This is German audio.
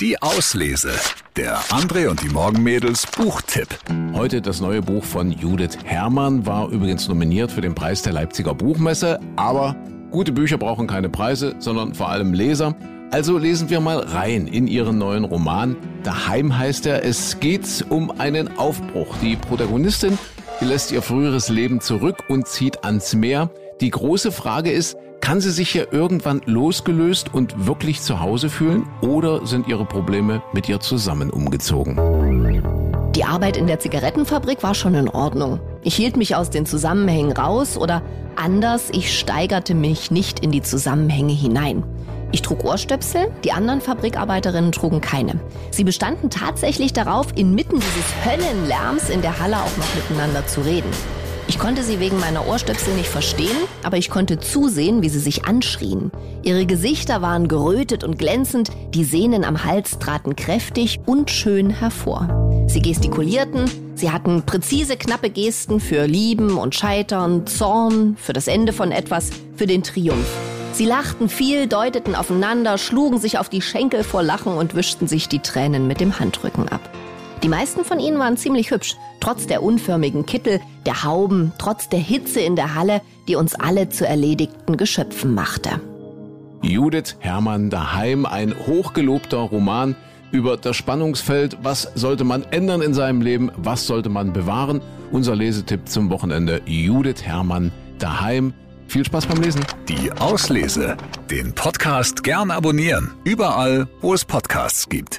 Die Auslese. Der André und die Morgenmädels Buchtipp. Heute das neue Buch von Judith Herrmann war übrigens nominiert für den Preis der Leipziger Buchmesse, aber gute Bücher brauchen keine Preise, sondern vor allem Leser. Also lesen wir mal rein in ihren neuen Roman. Daheim heißt er. Es geht um einen Aufbruch. Die Protagonistin die lässt ihr früheres Leben zurück und zieht ans Meer. Die große Frage ist, kann sie sich hier irgendwann losgelöst und wirklich zu Hause fühlen oder sind ihre Probleme mit ihr zusammen umgezogen? Die Arbeit in der Zigarettenfabrik war schon in Ordnung. Ich hielt mich aus den Zusammenhängen raus oder anders, ich steigerte mich nicht in die Zusammenhänge hinein. Ich trug Ohrstöpsel, die anderen Fabrikarbeiterinnen trugen keine. Sie bestanden tatsächlich darauf, inmitten dieses Höllenlärms in der Halle auch noch miteinander zu reden. Ich konnte sie wegen meiner Ohrstöpsel nicht verstehen, aber ich konnte zusehen, wie sie sich anschrien. Ihre Gesichter waren gerötet und glänzend, die Sehnen am Hals traten kräftig und schön hervor. Sie gestikulierten, sie hatten präzise, knappe Gesten für Lieben und Scheitern, Zorn, für das Ende von etwas, für den Triumph. Sie lachten viel, deuteten aufeinander, schlugen sich auf die Schenkel vor Lachen und wischten sich die Tränen mit dem Handrücken ab. Die meisten von ihnen waren ziemlich hübsch, trotz der unförmigen Kittel, der Hauben, trotz der Hitze in der Halle, die uns alle zu erledigten Geschöpfen machte. Judith Hermann daheim, ein hochgelobter Roman über das Spannungsfeld, was sollte man ändern in seinem Leben, was sollte man bewahren. Unser Lesetipp zum Wochenende Judith Hermann daheim. Viel Spaß beim Lesen. Die Auslese. Den Podcast gern abonnieren. Überall, wo es Podcasts gibt.